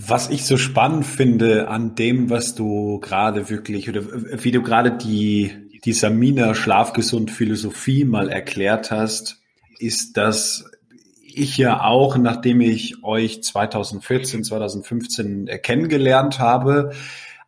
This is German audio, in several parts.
Was ich so spannend finde an dem, was du gerade wirklich oder wie du gerade die, die Samina Schlafgesund Philosophie mal erklärt hast, ist, dass ich ja auch, nachdem ich euch 2014, 2015 kennengelernt habe,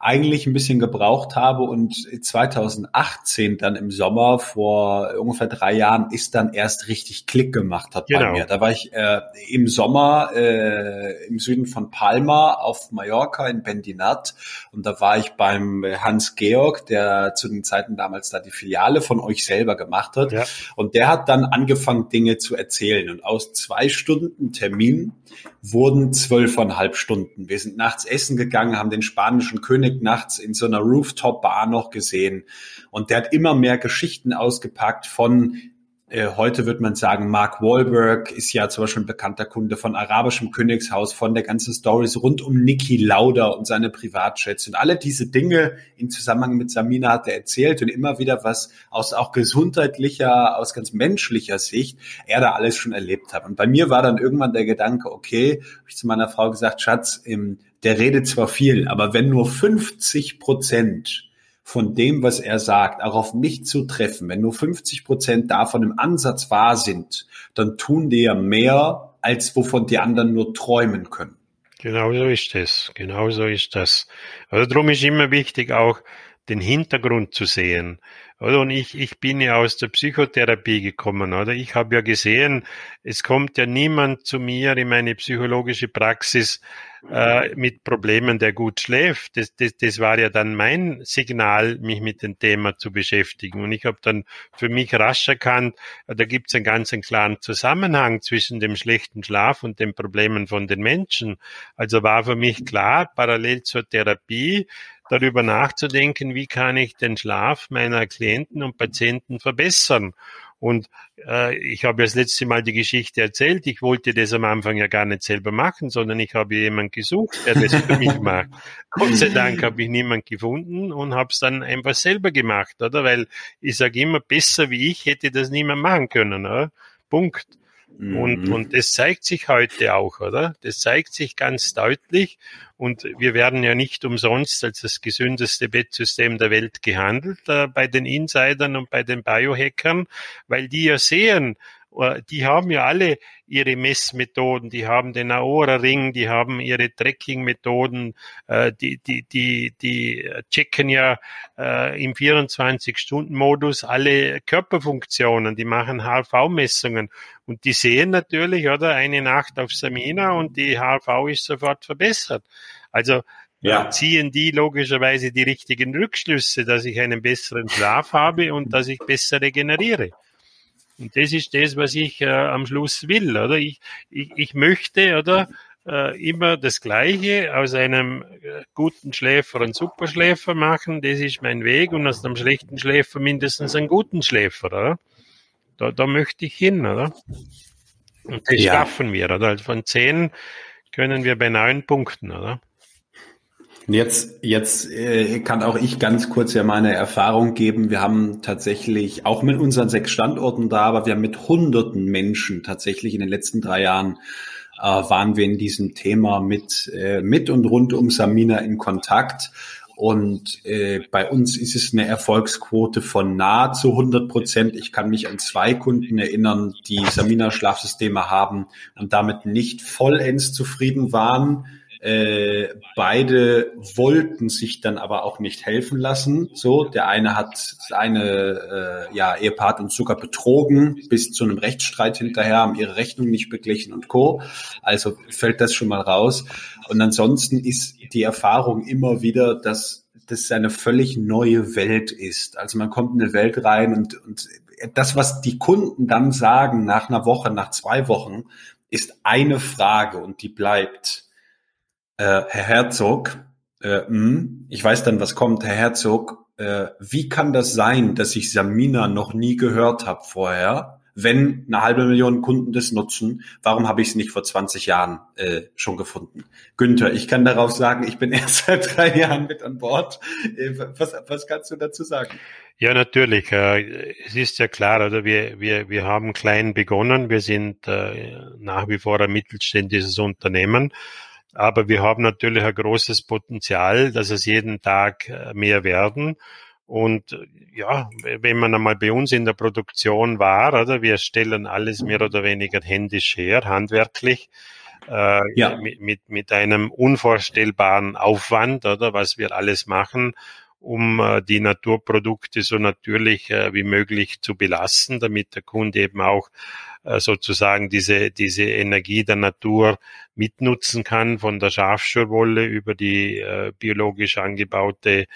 eigentlich ein bisschen gebraucht habe und 2018 dann im Sommer vor ungefähr drei Jahren ist dann erst richtig Klick gemacht hat genau. bei mir. Da war ich äh, im Sommer äh, im Süden von Palma auf Mallorca in Bendinat und da war ich beim Hans Georg, der zu den Zeiten damals da die Filiale von euch selber gemacht hat ja. und der hat dann angefangen Dinge zu erzählen und aus zwei Stunden Termin wurden zwölfeinhalb Stunden. Wir sind nachts essen gegangen, haben den spanischen König König nachts in so einer Rooftop-Bar noch gesehen. Und der hat immer mehr Geschichten ausgepackt von heute wird man sagen, Mark Wahlberg ist ja zum Beispiel ein bekannter Kunde von Arabischem Königshaus, von der ganzen Stories rund um Niki Lauda und seine Privatchats und alle diese Dinge in Zusammenhang mit Samina hat er erzählt und immer wieder was aus auch gesundheitlicher, aus ganz menschlicher Sicht er da alles schon erlebt hat. Und bei mir war dann irgendwann der Gedanke, okay, habe ich zu meiner Frau gesagt, Schatz, im der redet zwar viel, aber wenn nur 50 Prozent von dem, was er sagt, auch auf mich zu treffen, wenn nur 50 Prozent davon im Ansatz wahr sind, dann tun die ja mehr, als wovon die anderen nur träumen können. Genau so ist es. Genau so ist das. Also darum ist immer wichtig, auch den Hintergrund zu sehen. Oder? Und ich, ich bin ja aus der Psychotherapie gekommen, oder? Ich habe ja gesehen, es kommt ja niemand zu mir in meine psychologische Praxis äh, mit Problemen, der gut schläft. Das, das, das war ja dann mein Signal, mich mit dem Thema zu beschäftigen. Und ich habe dann für mich rasch erkannt, da gibt es einen ganz klaren Zusammenhang zwischen dem schlechten Schlaf und den Problemen von den Menschen. Also war für mich klar, parallel zur Therapie, darüber nachzudenken, wie kann ich den Schlaf meiner Klienten und Patienten verbessern. Und äh, ich habe das letzte Mal die Geschichte erzählt. Ich wollte das am Anfang ja gar nicht selber machen, sondern ich habe jemanden gesucht, der das für mich macht. Gott sei Dank habe ich niemanden gefunden und habe es dann einfach selber gemacht, oder? Weil ich sage immer, besser wie ich hätte das niemand machen können. Oder? Punkt. Und, mhm. und das zeigt sich heute auch, oder? Das zeigt sich ganz deutlich. Und wir werden ja nicht umsonst als das gesündeste Bettsystem der Welt gehandelt äh, bei den Insidern und bei den Biohackern, weil die ja sehen, die haben ja alle ihre Messmethoden, die haben den Aora-Ring, die haben ihre Tracking-Methoden, äh, die, die, die, die checken ja äh, im 24-Stunden-Modus alle Körperfunktionen, die machen HRV-Messungen und die sehen natürlich, oder, eine Nacht auf Samina und die HRV ist sofort verbessert. Also ja. ziehen die logischerweise die richtigen Rückschlüsse, dass ich einen besseren Schlaf habe und dass ich besser regeneriere. Und das ist das, was ich äh, am Schluss will, oder? Ich, ich, ich möchte, oder? Äh, immer das Gleiche aus einem äh, guten Schläfer einen Superschläfer machen, das ist mein Weg, und aus einem schlechten Schläfer mindestens einen guten Schläfer, oder? Da, da möchte ich hin, oder? Und das ja. schaffen wir, oder? Also von zehn können wir bei neun Punkten, oder? Jetzt, jetzt äh, kann auch ich ganz kurz ja meine Erfahrung geben. Wir haben tatsächlich auch mit unseren sechs Standorten da, aber wir haben mit hunderten Menschen tatsächlich in den letzten drei Jahren äh, waren wir in diesem Thema mit, äh, mit und rund um Samina in Kontakt. Und äh, bei uns ist es eine Erfolgsquote von nahezu 100 Prozent. Ich kann mich an zwei Kunden erinnern, die Samina-Schlafsysteme haben und damit nicht vollends zufrieden waren äh, beide wollten sich dann aber auch nicht helfen lassen. So, der eine hat seine äh, ja, Ehepartner sogar betrogen bis zu einem Rechtsstreit hinterher, haben ihre Rechnung nicht beglichen und co. Also fällt das schon mal raus. Und ansonsten ist die Erfahrung immer wieder, dass das eine völlig neue Welt ist. Also man kommt in eine Welt rein und, und das, was die Kunden dann sagen nach einer Woche, nach zwei Wochen, ist eine Frage und die bleibt äh, Herr Herzog, äh, mh, hm, ich weiß dann, was kommt, Herr Herzog, äh, wie kann das sein, dass ich Samina noch nie gehört habe vorher? Wenn eine halbe Million Kunden das nutzen, warum habe ich es nicht vor 20 Jahren äh, schon gefunden? Günther, ich kann darauf sagen, ich bin erst seit drei Jahren mit an Bord. Äh, was, was kannst du dazu sagen? Ja, natürlich. Äh, es ist ja klar, oder wir, wir, wir haben klein begonnen. Wir sind äh, nach wie vor ein mittelständisches Unternehmen Aber wir haben natürlich ein großes Potenzial, dass es jeden Tag äh, mehr werden. Und ja, wenn man einmal bei uns in der Produktion war, oder wir stellen alles mehr oder weniger händisch her, handwerklich, äh, ja. mit, mit, mit einem unvorstellbaren Aufwand, oder was wir alles machen, um äh, die Naturprodukte so natürlich äh, wie möglich zu belassen, damit der Kunde eben auch äh, sozusagen diese, diese Energie der Natur mitnutzen kann, von der Schafschurwolle über die äh, biologisch angebaute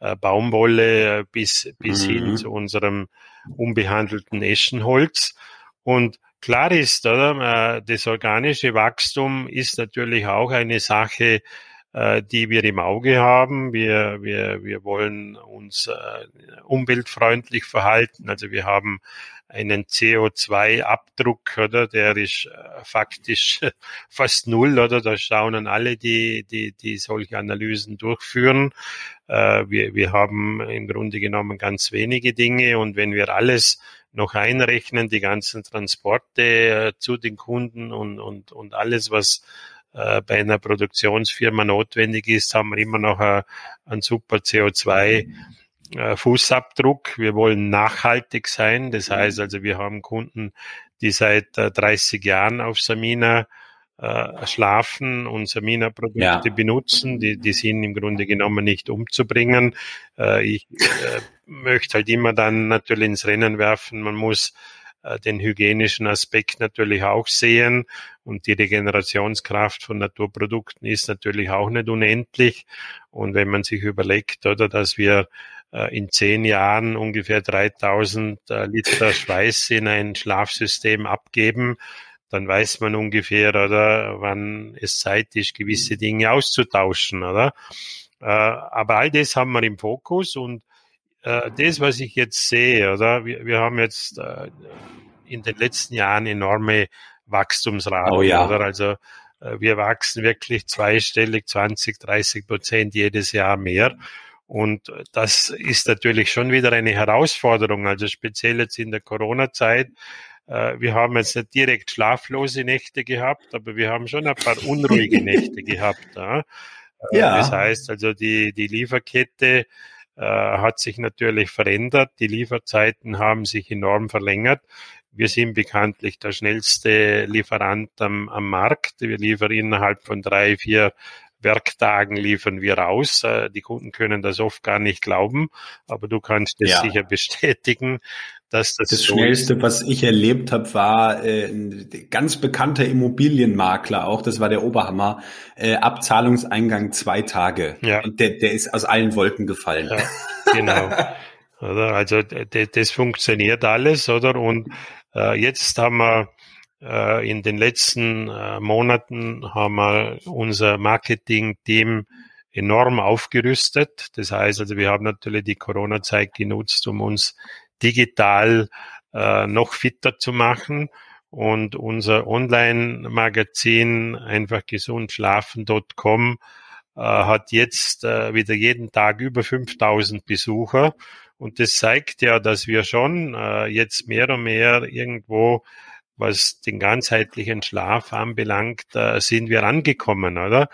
äh, Baumwolle bis, bis mhm. hin zu unserem unbehandelten Eschenholz. Und klar ist, oder, das organische Wachstum ist natürlich auch eine Sache, die wir im Auge haben. Wir, wir, wir wollen uns umweltfreundlich verhalten. Also wir haben einen CO2-Abdruck, oder? Der ist äh, faktisch fast null, oder? Da schauen alle, die, die, die solche Analysen durchführen. Äh, wir, wir haben im Grunde genommen ganz wenige Dinge und wenn wir alles noch einrechnen, die ganzen Transporte äh, zu den Kunden und, und, und alles, was äh, bei einer Produktionsfirma notwendig ist, haben wir immer noch ein, ein super CO2 äh, Fußabdruck. Wir wollen nachhaltig sein. Das mhm. heißt also, wir haben Kunden, die seit 30 äh, Jahren auf Samina äh, schlafen und Samina-Produkte ja. benutzen. Die, die sind im Grunde genommen nicht umzubringen. ich möchte halt immer dann natürlich ins Rennen werfen. Man muss den hygienischen Aspekt natürlich auch sehen und die Regenerationskraft von Naturprodukten ist natürlich auch nicht unendlich. Und wenn man sich überlegt, oder, dass wir äh, in zehn Jahren ungefähr 3000 äh, Liter Schweiß in ein Schlafsystem abgeben, dann weiß man ungefähr, oder, wann es Zeit ist, gewisse Dinge auszutauschen, oder? Äh, aber all das haben wir im Fokus und das, was ich jetzt sehe, oder, wir, wir haben jetzt in den letzten Jahren enorme Wachstumsraten, oh ja. oder? Also wir wachsen wirklich zweistellig, 20, 30 Prozent jedes Jahr mehr. Und das ist natürlich schon wieder eine Herausforderung, also speziell jetzt in der Corona-Zeit. Äh, wir haben jetzt nicht direkt schlaflose Nächte gehabt, aber wir haben schon ein paar unruhige Nächte gehabt. Äh, ja. Das heißt also, die, die Lieferkette äh, hat sich natürlich verändert. Die Lieferzeiten haben sich enorm verlängert. Wir sind bekanntlich der schnellste Lieferant am, am Markt. Wir liefern innerhalb von drei, vier Werktagen liefern wir raus. Äh, die Kunden können das oft gar nicht glauben, aber du kannst es ja. sicher bestätigen, das. Das so Schnellste, was ich erlebt habe, war äh, ein ganz bekannter Immobilienmakler auch, das war der Oberhammer, äh, Abzahlungseingang zwei Tage. Ja. Und der, der ist aus allen Wolken gefallen. Ja, genau. oder? Also das funktioniert alles, oder? Und äh, jetzt haben wir äh, in den letzten äh, Monaten haben wir unser Marketing-Team enorm aufgerüstet. Das heißt also, wir haben natürlich die Corona-Zeit genutzt, um uns digital äh, noch fitter zu machen. Und unser Online-Magazin einfach gesundschlafen.com äh, hat jetzt äh, wieder jeden Tag über 5000 Besucher. Und das zeigt ja, dass wir schon äh, jetzt mehr und mehr irgendwo was den ganzheitlichen Schlaf anbelangt, äh, sind wir angekommen, oder?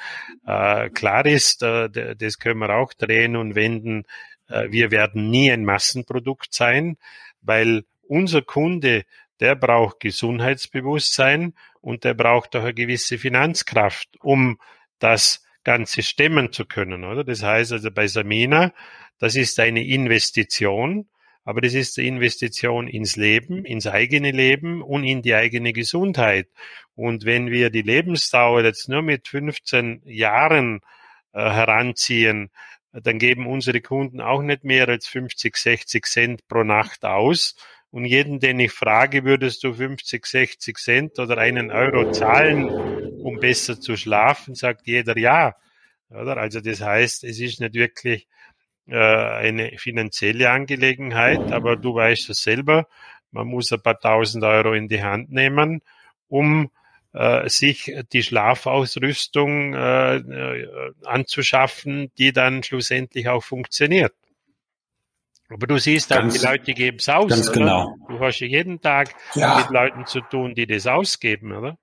Äh, klar ist, äh, das können wir auch drehen und wenden, wir werden nie ein Massenprodukt sein, weil unser Kunde, der braucht Gesundheitsbewusstsein und der braucht auch eine gewisse Finanzkraft, um das Ganze stemmen zu können, oder? Das heißt also bei Samina, das ist eine Investition, aber das ist die Investition ins Leben, ins eigene Leben und in die eigene Gesundheit. Und wenn wir die Lebensdauer jetzt nur mit 15 Jahren äh, heranziehen, dann geben unsere Kunden auch nicht mehr als 50, 60 Cent pro Nacht aus. Und jeden, den ich frage, würdest du 50, 60 Cent oder einen Euro zahlen, um besser zu schlafen, sagt jeder ja. Oder? Also das heißt, es ist nicht wirklich äh, eine finanzielle Angelegenheit, aber du weißt es selber, man muss ein paar tausend Euro in die Hand nehmen, um äh, sich die Schlafausrüstung äh, äh, anzuschaffen, die dann schlussendlich auch funktioniert. Aber du siehst auch, die Leute geben es aus. Ganz oder? genau. Du hast ja jeden Tag ja. mit Leuten zu tun, die das ausgeben, oder?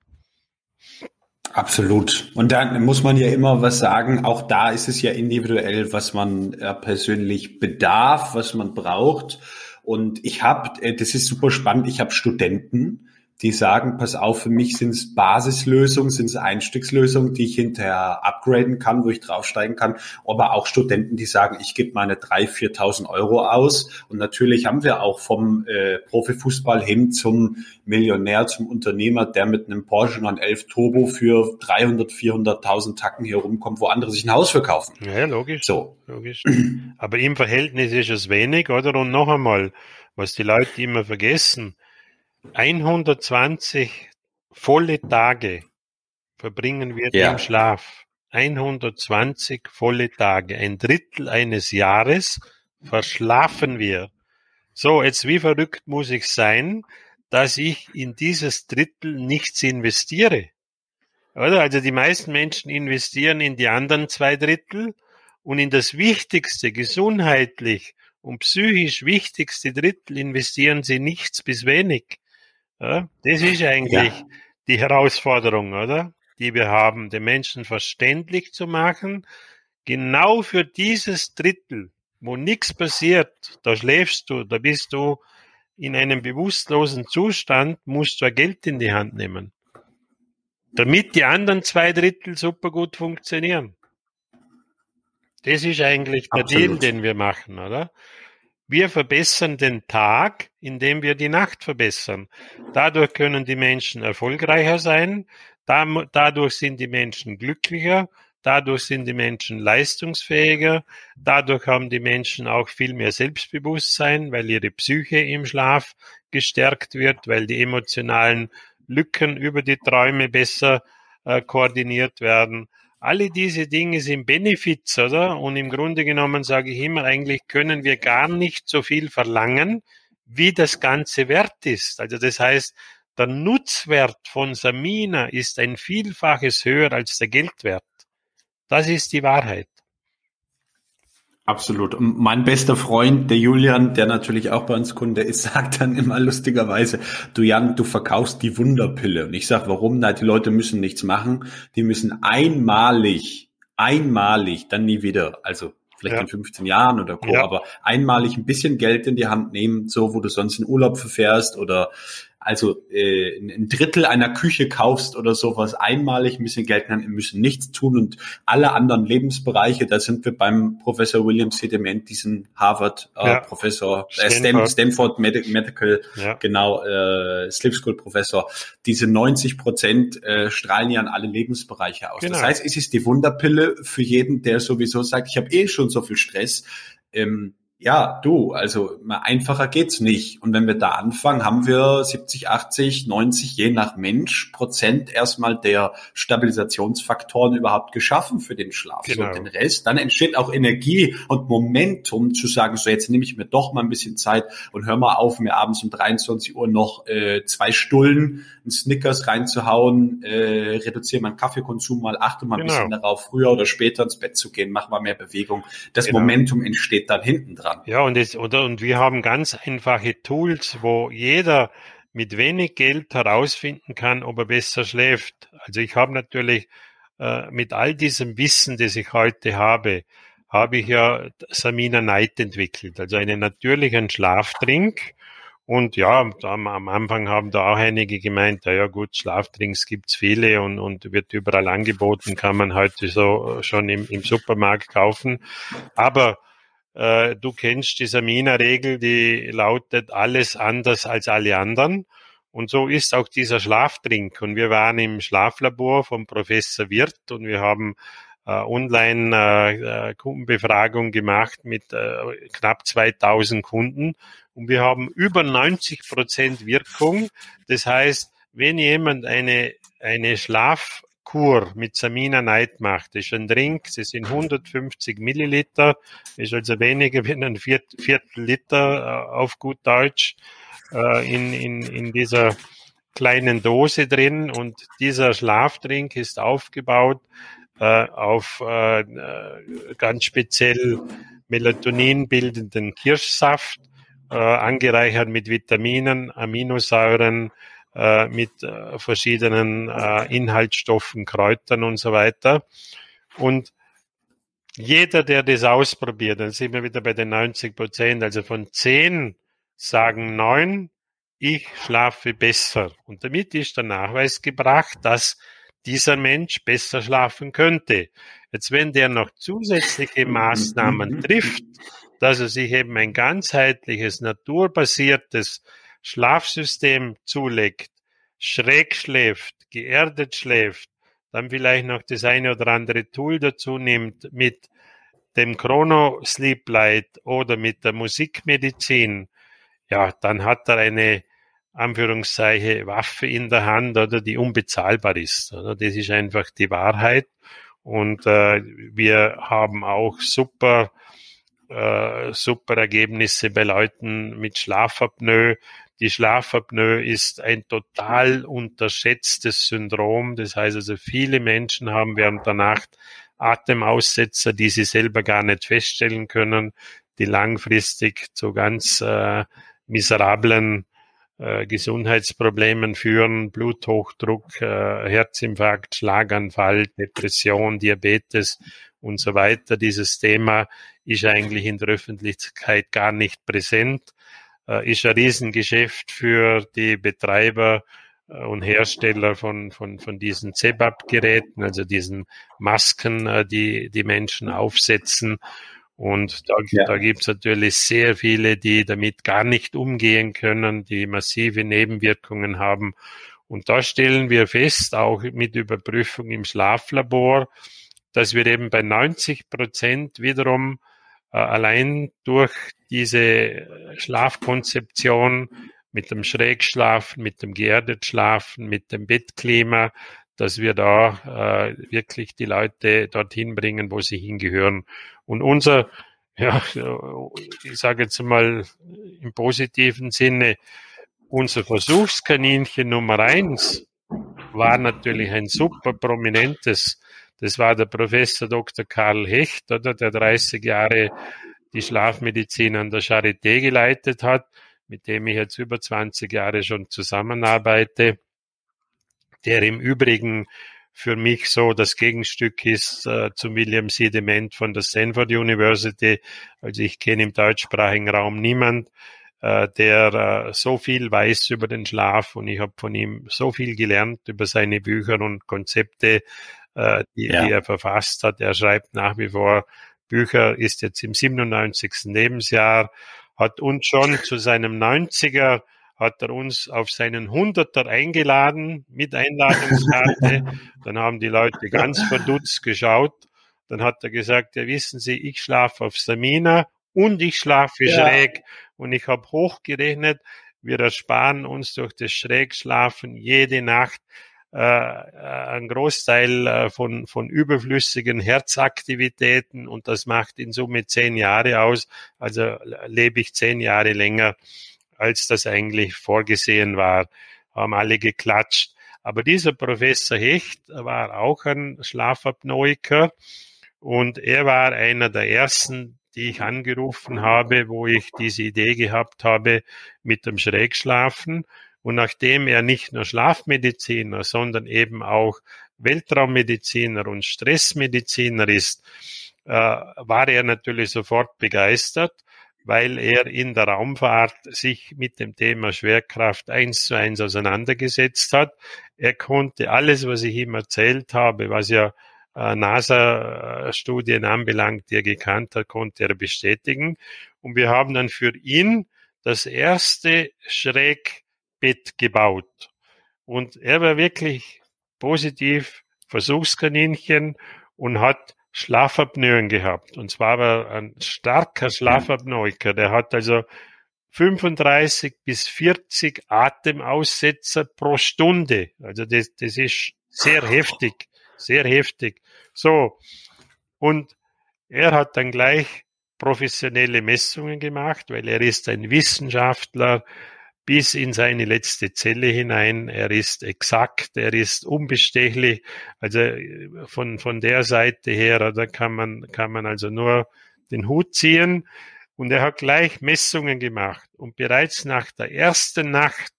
Absolut. Und dann muss man ja immer was sagen. Auch da ist es ja individuell, was man äh, persönlich bedarf, was man braucht. Und ich habe, äh, das ist super spannend, ich habe Studenten, die sagen, pass auf, für mich sind es Basislösungen, sind es Einstiegslösungen, die ich hinterher upgraden kann, wo ich draufsteigen kann. Aber auch Studenten, die sagen, ich gebe meine 3.000, 4.000 Euro aus. Und natürlich haben wir auch vom äh, Profifußball hin zum Millionär, zum Unternehmer, der mit einem Porsche 911 Turbo für 300, 400.000 Tacken hier rumkommt, wo andere sich ein Haus verkaufen. Ja, logisch. So. Logisch. Aber im Verhältnis ist es wenig, oder? Und noch einmal, was die Leute immer vergessen, 120 volle Tage verbringen wir ja. im Schlaf. 120 volle Tage. Ein Drittel eines Jahres verschlafen wir. So, jetzt wie verrückt muss ich sein, dass ich in dieses Drittel nichts investiere? Oder? Also die meisten Menschen investieren in die anderen zwei Drittel und in das wichtigste, gesundheitlich und psychisch wichtigste Drittel investieren sie nichts bis wenig. Ja, das ist eigentlich ja. die Herausforderung, oder? Die wir haben, den Menschen verständlich zu machen. Genau für dieses Drittel, wo nichts passiert, da schläfst du, da bist du in einem bewusstlosen Zustand, musst du Geld in die Hand nehmen. Damit die anderen zwei Drittel super gut funktionieren. Das ist eigentlich der Absolut. Deal, den wir machen, oder? Wir verbessern den Tag, indem wir die Nacht verbessern. Dadurch können die Menschen erfolgreicher sein, dadurch sind die Menschen glücklicher, dadurch sind die Menschen leistungsfähiger, dadurch haben die Menschen auch viel mehr Selbstbewusstsein, weil ihre Psyche im Schlaf gestärkt wird, weil die emotionalen Lücken über die Träume besser äh, koordiniert werden. Alle diese Dinge sind Benefits, oder? Und im Grunde genommen sage ich immer, eigentlich können wir gar nicht so viel verlangen, wie das Ganze wert ist. Also das heißt, der Nutzwert von Samina ist ein Vielfaches höher als der Geldwert. Das ist die Wahrheit. Absolut. Und mein bester Freund, der Julian, der natürlich auch bei uns Kunde ist, sagt dann immer lustigerweise, du Jan, du verkaufst die Wunderpille. Und ich sage, warum? Na, die Leute müssen nichts machen. Die müssen einmalig, einmalig, dann nie wieder, also vielleicht ja. in 15 Jahren oder Co., ja. aber einmalig ein bisschen Geld in die Hand nehmen, so wo du sonst in Urlaub verfährst oder also äh, ein Drittel einer Küche kaufst oder sowas einmalig ein bisschen Geld nehmen, müssen nichts tun und alle anderen Lebensbereiche, da sind wir beim Professor William Sediment, diesen Harvard äh, ja. Professor, äh, Stanford, Stanford Medi Medical, ja. genau, äh, Sleep School Professor, diese 90 Prozent äh, strahlen ja an alle Lebensbereiche aus. Genau. Das heißt, es ist die Wunderpille für jeden, der sowieso sagt, ich habe eh schon so viel Stress. Ähm, ja, du, also einfacher geht's nicht. Und wenn wir da anfangen, haben wir 70, 80, 90, je nach Mensch, Prozent erstmal der Stabilisationsfaktoren überhaupt geschaffen für den Schlaf. Genau. Und den Rest, dann entsteht auch Energie und Momentum zu sagen, so jetzt nehme ich mir doch mal ein bisschen Zeit und hör mal auf, mir abends um 23 Uhr noch äh, zwei Stullen, ein Snickers reinzuhauen, äh, reduziere meinen Kaffeekonsum mal, achte mal genau. ein bisschen darauf, früher oder später ins Bett zu gehen, mach mal mehr Bewegung. Das genau. Momentum entsteht dann hinten dran. Ja, und, es, oder, und wir haben ganz einfache Tools, wo jeder mit wenig Geld herausfinden kann, ob er besser schläft. Also ich habe natürlich äh, mit all diesem Wissen, das ich heute habe, habe ich ja Samina Night entwickelt, also einen natürlichen Schlaftrink. Und ja, am, Anfang haben da auch einige gemeint, ja, gut, Schlafdrinks gibt's viele und, und wird überall angeboten, kann man heute so schon im, im Supermarkt kaufen. Aber äh, du kennst die Samina-Regel, die lautet alles anders als alle anderen. Und so ist auch dieser Schlaftrink. Und wir waren im Schlaflabor vom Professor Wirth und wir haben äh, online äh, äh Kundenbefragung gemacht mit äh, knapp 2000 Kunden und wir haben über 90 Prozent Wirkung. Das heißt, wenn jemand eine, eine Schlaf Kur mit Samina Night macht. Das ist ein Drink, das sind 150 Milliliter, ist also weniger wie ein Viertel Liter äh, auf gut Deutsch äh, in, in, in dieser kleinen Dose drin und dieser Schlafdrink ist aufgebaut äh, auf äh, ganz speziell Melatonin bildenden Kirschsaft, äh, angereichert mit Vitaminen, Aminosäuren, äh, mit äh, verschiedenen äh, Inhaltsstoffen, Kräutern und so weiter. Und jeder, der das ausprobiert, dann sind wir wieder bei den 90 Prozent, also von zehn sagen neun, ich schlafe besser. Und damit ist der Nachweis gebracht, dass dieser Mensch besser schlafen könnte. Jetzt, wenn der noch zusätzliche Maßnahmen trifft, dass er sich eben ein ganzheitliches, naturbasiertes Schlafsystem zulegt, schräg schläft, geerdet schläft, dann vielleicht noch das eine oder andere Tool dazu nimmt mit dem Chrono Sleep Light oder mit der Musikmedizin, ja, dann hat er eine Anführungszeichen Waffe in der Hand oder die unbezahlbar ist. Oder? Das ist einfach die Wahrheit. Und äh, wir haben auch super äh, super Ergebnisse bei Leuten mit Schlafapnoe. Die Schlafapnoe ist ein total unterschätztes Syndrom. Das heißt also, viele Menschen haben während der Nacht Atemaussetzer, die sie selber gar nicht feststellen können, die langfristig zu ganz äh, miserablen äh, Gesundheitsproblemen führen, Bluthochdruck, äh, Herzinfarkt, Schlaganfall, Depression, Diabetes und so weiter. Dieses Thema ist eigentlich in der Öffentlichkeit gar nicht präsent, äh, ist ein Riesengeschäft für die Betreiber äh, und Hersteller von, von, von diesen CEBAP-Geräten, also diesen Masken, äh, die die Menschen aufsetzen. Und da, ja. da gibt es natürlich sehr viele, die damit gar nicht umgehen können, die massive Nebenwirkungen haben. Und da stellen wir fest, auch mit Überprüfung im Schlaflabor, dass wir eben bei 90 Prozent wiederum äh, allein durch diese Schlafkonzeption mit dem Schrägschlafen, mit dem geerdet Schlafen, mit dem Bettklima, dass wir da äh, wirklich die Leute dorthin bringen, wo sie hingehören. Und unser, ja, ich sage jetzt mal im positiven Sinne, unser Versuchskaninchen Nummer eins war natürlich ein super prominentes das war der Professor Dr. Karl Hecht, oder, der 30 Jahre die Schlafmedizin an der Charité geleitet hat, mit dem ich jetzt über 20 Jahre schon zusammenarbeite, der im Übrigen für mich so das Gegenstück ist äh, zum William C. Dement von der Stanford University. Also ich kenne im deutschsprachigen Raum niemand, äh, der äh, so viel weiß über den Schlaf und ich habe von ihm so viel gelernt über seine Bücher und Konzepte, äh, die, ja. die er verfasst hat. Er schreibt nach wie vor Bücher, ist jetzt im 97. Lebensjahr, hat uns schon zu seinem 90er hat er uns auf seinen Hunderter eingeladen mit Einladungskarte. Dann haben die Leute ganz verdutzt geschaut. Dann hat er gesagt, ja wissen Sie, ich schlafe auf Samina und ich schlafe ja. schräg. Und ich habe hochgerechnet, wir ersparen uns durch das Schrägschlafen jede Nacht ein Großteil äh, von, von überflüssigen Herzaktivitäten und das macht in Summe zehn Jahre aus. Also lebe ich zehn Jahre länger, als das eigentlich vorgesehen war. Haben alle geklatscht. Aber dieser Professor Hecht war auch ein Schlafapnoiker und er war einer der ersten, die ich angerufen habe, wo ich diese Idee gehabt habe mit dem Schrägschlafen. Und nachdem er nicht nur Schlafmediziner, sondern eben auch Weltraummediziner und Stressmediziner ist, äh, war er natürlich sofort begeistert, weil er in der Raumfahrt sich mit dem Thema Schwerkraft eins zu eins auseinandergesetzt hat. Er konnte alles, was ich ihm erzählt habe, was ja äh, NASA-Studien anbelangt, die er gekannt hat, konnte er bestätigen. Und wir haben dann für ihn das erste schräg Bett gebaut. Und er war wirklich positiv Versuchskaninchen und hat Schlafapnoen gehabt. Und zwar war er ein starker Schlafapnoiker. Der hat also 35 bis 40 Atemaussetzer pro Stunde. Also das, das ist sehr heftig, sehr heftig. So. Und er hat dann gleich professionelle Messungen gemacht, weil er ist ein Wissenschaftler, bis in seine letzte Zelle hinein. Er ist exakt, er ist unbestechlich. Also äh, von, von der Seite her, da kann man, kann man also nur den Hut ziehen. Und er hat gleich Messungen gemacht. Und bereits nach der ersten Nacht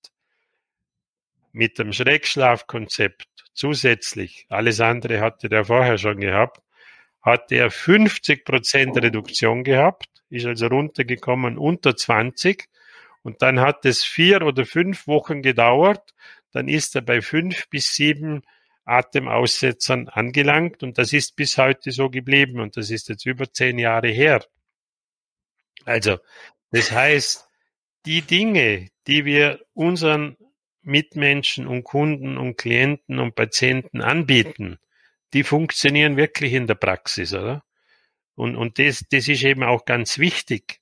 mit dem Schrägschlafkonzept zusätzlich, alles andere hatte der vorher schon gehabt, hat er 50 Prozent Reduktion gehabt, ist also runtergekommen unter 20 und dann hat es vier oder fünf Wochen gedauert, dann ist er bei fünf bis sieben Atemaussetzern angelangt und das ist bis heute so geblieben und das ist jetzt über zehn Jahre her. Also, das heißt, die Dinge, die wir unseren Mitmenschen und Kunden und Klienten und Patienten anbieten, die funktionieren wirklich in der Praxis, oder? Und, und das, das ist eben auch ganz wichtig.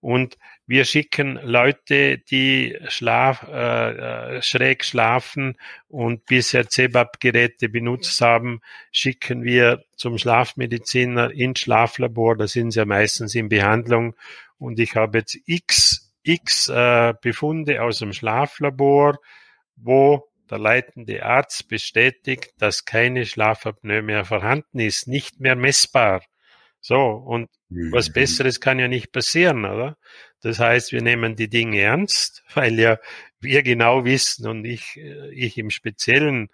Und wir schicken Leute, die schlaf, äh, äh schräg schlafen und bisher CEBAP-Geräte benutzt haben, schicken wir zum Schlafmediziner ins Schlaflabor. Da sind sie ja meistens in Behandlung. Und ich habe jetzt x, x äh, Befunde aus dem Schlaflabor, wo der leitende Arzt bestätigt, dass keine Schlafapnoe mehr vorhanden ist, nicht mehr messbar. So, und mhm. was Besseres kann ja nicht passieren, oder? Das heißt, wir nehmen die Dinge ernst, weil ja wir genau wissen und ich, äh, ich im Speziellen,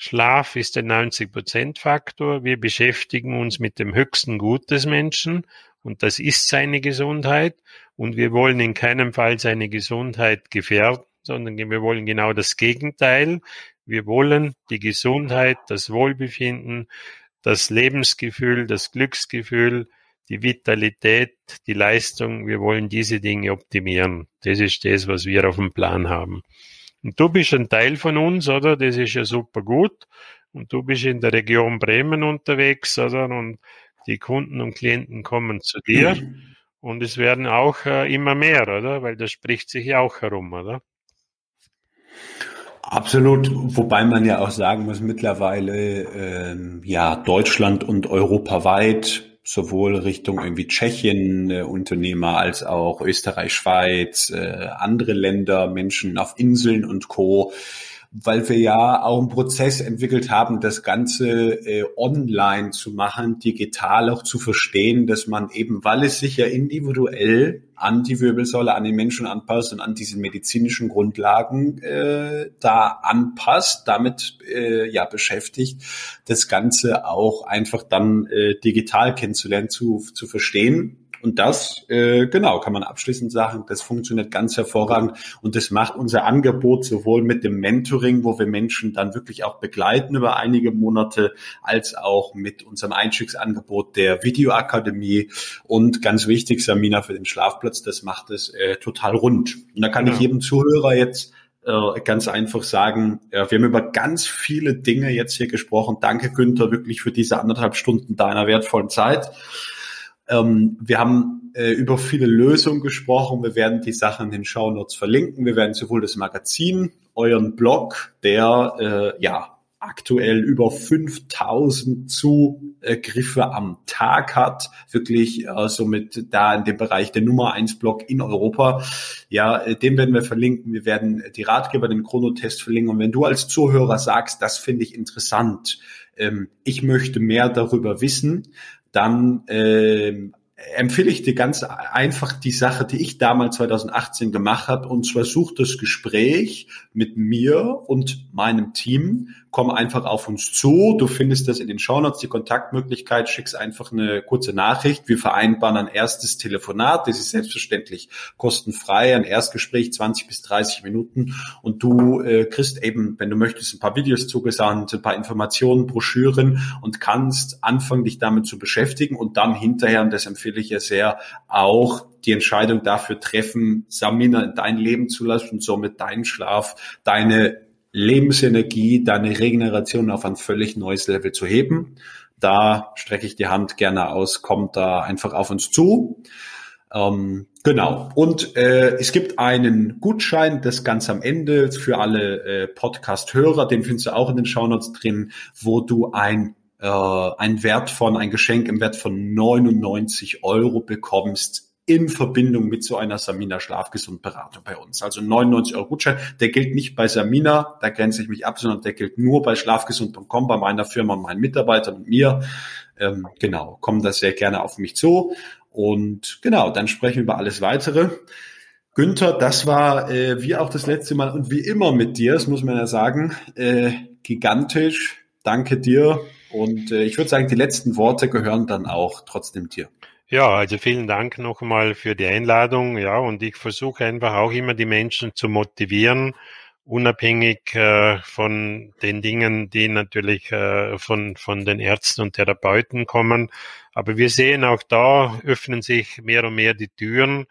Schlaf ist der 90-Prozent-Faktor. Wir beschäftigen uns mit dem höchsten Gut des Menschen und das ist seine Gesundheit und wir wollen in keinem Fall seine Gesundheit gefährden sondern wir wollen genau das Gegenteil. Wir wollen die Gesundheit, das Wohlbefinden, das Lebensgefühl, das Glücksgefühl, die Vitalität, die Leistung. Wir wollen diese Dinge optimieren. Das ist das, was wir auf dem Plan haben. Und du bist ein Teil von uns, oder? Das ist ja super gut. Und du bist in der Region Bremen unterwegs, oder? Und die Kunden und Klienten kommen zu dir. Und es werden auch äh, immer mehr, oder? Weil das spricht sich ja auch herum, oder? Absolut, wobei man ja auch sagen muss, mittlerweile ähm, ja Deutschland und europaweit sowohl Richtung irgendwie Tschechien äh, Unternehmer als auch Österreich, Schweiz, äh, andere Länder, Menschen auf Inseln und Co weil wir ja auch einen Prozess entwickelt haben, das Ganze äh, online zu machen, digital auch zu verstehen, dass man eben, weil es sich ja individuell an die Wirbelsäule, an den Menschen anpasst und an diese medizinischen Grundlagen äh, da anpasst, damit äh, ja beschäftigt, das Ganze auch einfach dann äh, digital kennenzulernen, zu, zu verstehen und das, äh, genau, kann man abschließend sagen, das funktioniert ganz hervorragend und das macht unser Angebot sowohl mit dem Mentoring, wo wir Menschen dann wirklich auch begleiten über einige Monate, als auch mit unserem Einstiegsangebot der Videoakademie und ganz wichtig, Samina für den Schlafplatz, das macht es äh, total rund. Und da kann ja. ich jedem Zuhörer jetzt äh, ganz einfach sagen, ja, wir haben über ganz viele Dinge jetzt hier gesprochen. Danke, Günther, wirklich für diese anderthalb Stunden deiner wertvollen Zeit. Ähm, wir haben äh, über viele Lösungen gesprochen. Wir werden die Sachen in den Show Notes verlinken. Wir werden sowohl das Magazin, euren Blog, der äh, ja aktuell über 5000 Zugriffe am Tag hat, wirklich äh, somit da in dem Bereich der Nummer eins Blog in Europa. Ja, äh, den werden wir verlinken. Wir werden die Ratgeber, den Chronotest verlinken. Und wenn du als Zuhörer sagst, das finde ich interessant, ähm, ich möchte mehr darüber wissen, dann ähm, empfehle ich dir ganz einfach die Sache, die ich damals 2018 gemacht habe, und zwar such das Gespräch mit mir und meinem Team komm einfach auf uns zu. Du findest das in den Shownotes, die Kontaktmöglichkeit, schickst einfach eine kurze Nachricht. Wir vereinbaren ein erstes Telefonat. Das ist selbstverständlich kostenfrei, ein Erstgespräch, 20 bis 30 Minuten. Und du äh, kriegst eben, wenn du möchtest, ein paar Videos zugesandt, ein paar Informationen, Broschüren und kannst anfangen, dich damit zu beschäftigen und dann hinterher, und das empfehle ich ja sehr, auch die Entscheidung dafür treffen, Samina in dein Leben zu lassen und somit deinen Schlaf, deine Lebensenergie, deine Regeneration auf ein völlig neues Level zu heben. Da strecke ich die Hand gerne aus, kommt da einfach auf uns zu. Ähm, genau. Und äh, es gibt einen Gutschein, das ganz am Ende für alle äh, Podcast-Hörer, den findest du auch in den Shownotes drin, wo du ein äh, ein Wert von, ein Geschenk im Wert von 99 Euro bekommst in Verbindung mit so einer Samina Schlafgesundberatung bei uns. Also 99 Euro Gutschein, der gilt nicht bei Samina, da grenze ich mich ab, sondern der gilt nur bei schlafgesund.com, bei meiner Firma meinen Mitarbeitern und mir. Ähm, genau, kommen da sehr gerne auf mich zu. Und genau, dann sprechen wir über alles weitere. Günther, das war äh, wie auch das letzte Mal und wie immer mit dir, das muss man ja sagen, äh, gigantisch. Danke dir. Und äh, ich würde sagen, die letzten Worte gehören dann auch trotzdem dir. Ja, also vielen Dank nochmal für die Einladung. Ja, und ich versuche einfach auch immer die Menschen zu motivieren, unabhängig äh, von den Dingen, die natürlich äh, von, von den Ärzten und Therapeuten kommen. Aber wir sehen auch da öffnen sich mehr und mehr die Türen,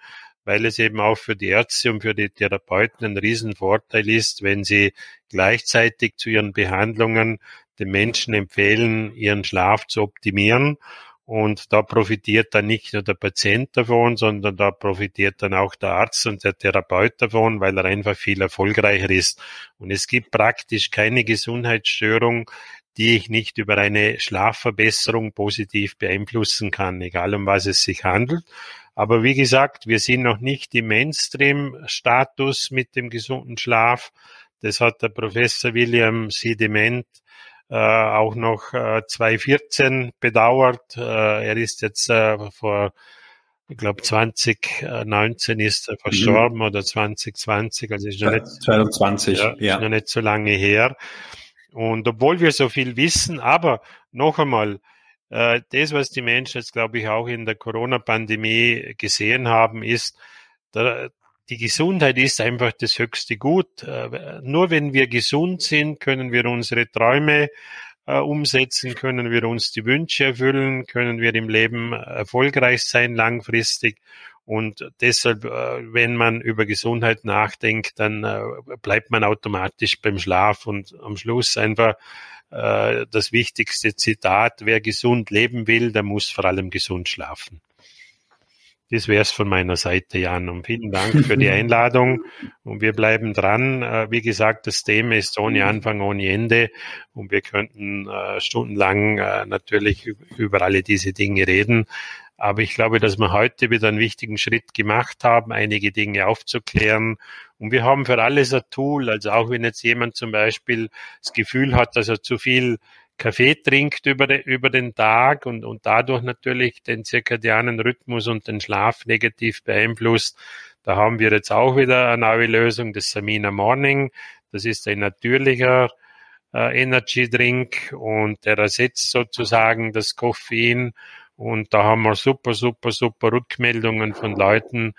weil es eben auch für die Ärzte und für die Therapeuten ein Riesenvorteil ist, wenn sie gleichzeitig zu ihren Behandlungen den Menschen empfehlen, ihren Schlaf zu optimieren und da profitiert dann nicht nur der Patient davon, sondern da profitiert dann auch der Arzt und der Therapeut davon, weil er einfach viel erfolgreicher ist. Und es gibt praktisch keine Gesundheitsstörung, die ich nicht über eine Schlafverbesserung positiv beeinflussen kann, egal um was es sich handelt. Aber wie gesagt, wir sind noch nicht im Mainstream-Status mit dem gesunden Schlaf. Das hat der Professor William Sediment auch noch äh, 2014 bedauert. Äh, er ist jetzt äh, vor, ich glaube 2019 ist er mhm. verstorben mhm. oder 2020, also ist noch nicht, 2020, ja, ja. Ist noch nicht so lange her. Und obwohl wir so viel wissen, aber noch einmal, äh, das, was die Menschen jetzt, glaube ich, auch in der Corona-Pandemie gesehen haben, ist, der, die Gesundheit ist einfach das höchste Gut. Äh, nur wenn wir gesund sind, können wir unsere Träume äh, umsetzen, können wir uns die Wünsche erfüllen, können wir im Leben erfolgreich sein langfristig. Und deshalb, äh, wenn man über Gesundheit nachdenkt, dann bleibt man automatisch beim Schlaf und am Schluss einfach das wichtigste Zitat, wer gesund leben will, der muss vor allem gesund schlafen. Das wäre es von meiner Seite, Jan. Und vielen Dank für die Einladung. Und wir bleiben dran. Äh, wie gesagt, das Thema ist ohne Anfang, ohne Ende. Und wir könnten äh, stundenlang äh, natürlich über alle diese Dinge reden. Aber ich glaube, dass wir heute wieder einen wichtigen Schritt gemacht haben, einige Dinge aufzuklären. Und wir haben für alles ein Tool. Also auch wenn jetzt jemand zum Beispiel das Gefühl hat, dass er zu viel Kaffee trinkt über, de, über den Tag und, und dadurch natürlich den zirkadianen Rhythmus und den Schlaf negativ beeinflusst. Da haben wir jetzt auch wieder eine neue Lösung, das Samina Morning. Das ist ein natürlicher äh, Energy Drink und der ersetzt sozusagen das Koffein. Und da haben wir super, super, super Rückmeldungen von Leuten,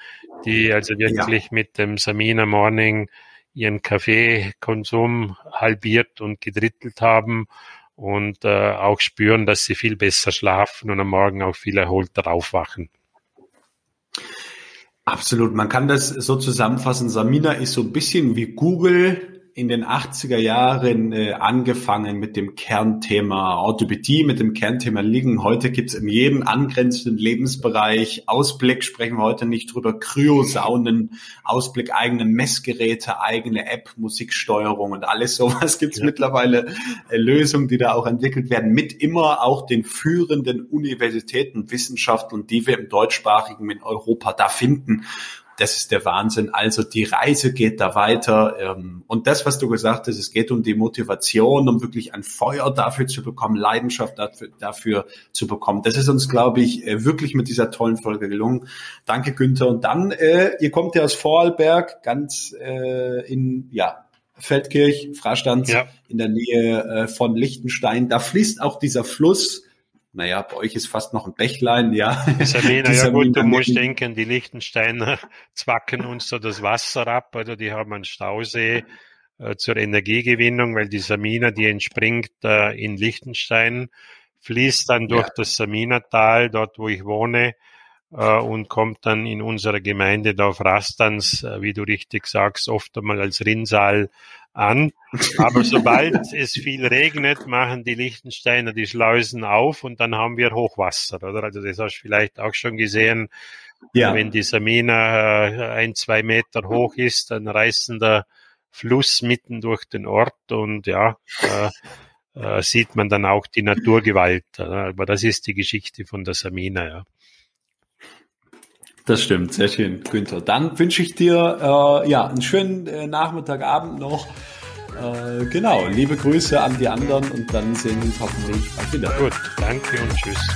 die also wirklich ja. mit dem Samina Morning ihren Kaffeekonsum halbiert und gedrittelt haben und äh, auch spüren, dass sie viel besser schlafen und am Morgen auch viel erholter aufwachen. Absolut. Man kann das so zusammenfassen. Samina ist so ein bisschen wie Google in den 80er Jahren äh, angefangen mit dem Kernthema Orthopädie, mit dem Kernthema Liegen. Heute gibt's in jedem angrenzenden Lebensbereich Ausblick, sprechen wir heute nicht drüber, Kryosaunen, Ausblick, eigene Messgeräte, eigene App, Musiksteuerung und alles sowas gibt's ja. mittlerweile äh, Lösungen, die da auch entwickelt werden, mit immer auch den führenden Universitäten, Wissenschaftlern, die wir im deutschsprachigen in Europa da finden das ist der Wahnsinn. Also die Reise geht da weiter. Ähm, und das, was du gesagt hast, es geht um die Motivation, um wirklich ein Feuer dafür zu bekommen, Leidenschaft dafür, dafür zu bekommen. Das ist uns, glaube ich, äh, wirklich mit dieser tollen Folge gelungen. Danke, Günther. Und dann, äh, ihr kommt ja aus Vorarlberg, ganz äh, in, ja, Feldkirch, Frastanz, ja. in der Nähe äh, von Liechtenstein. Da fließt auch dieser Fluss, naja, bei euch ist fast noch ein Bächlein, ja. Sabina, ja gut, du musst denken, die Liechtensteiner zwacken uns da das Wasser ab, oder die haben einen Stausee äh, zur Energiegewinnung, weil die Samina, die entspringt äh, in Liechtenstein, fließt dann durch ja. das Saminatal, dort wo ich wohne, und kommt dann in unserer Gemeinde da auf Rastans, äh, wie du richtig sagst, oft einmal als Rinnsal an. Aber sobald es viel regnet, machen die Lichtensteiner die Schleusen auf und dann haben wir Hochwasser, oder? Also das hast du vielleicht auch schon gesehen. Ja. Wenn die Samina äh, ein, zwei Meter hoch ist, dann reißen der Fluss mitten durch den Ort und ja, äh, äh, sieht man dann auch die Naturgewalt. Aber das ist die Geschichte von der Samina, ja. Das stimmt, sehr schön, Günther. Dann wünsche ich dir äh, ja einen schönen äh, Nachmittag, Abend noch. Äh, genau, liebe Grüße an die anderen und dann sehen wir uns hoffentlich bald wieder. Gut, danke und tschüss.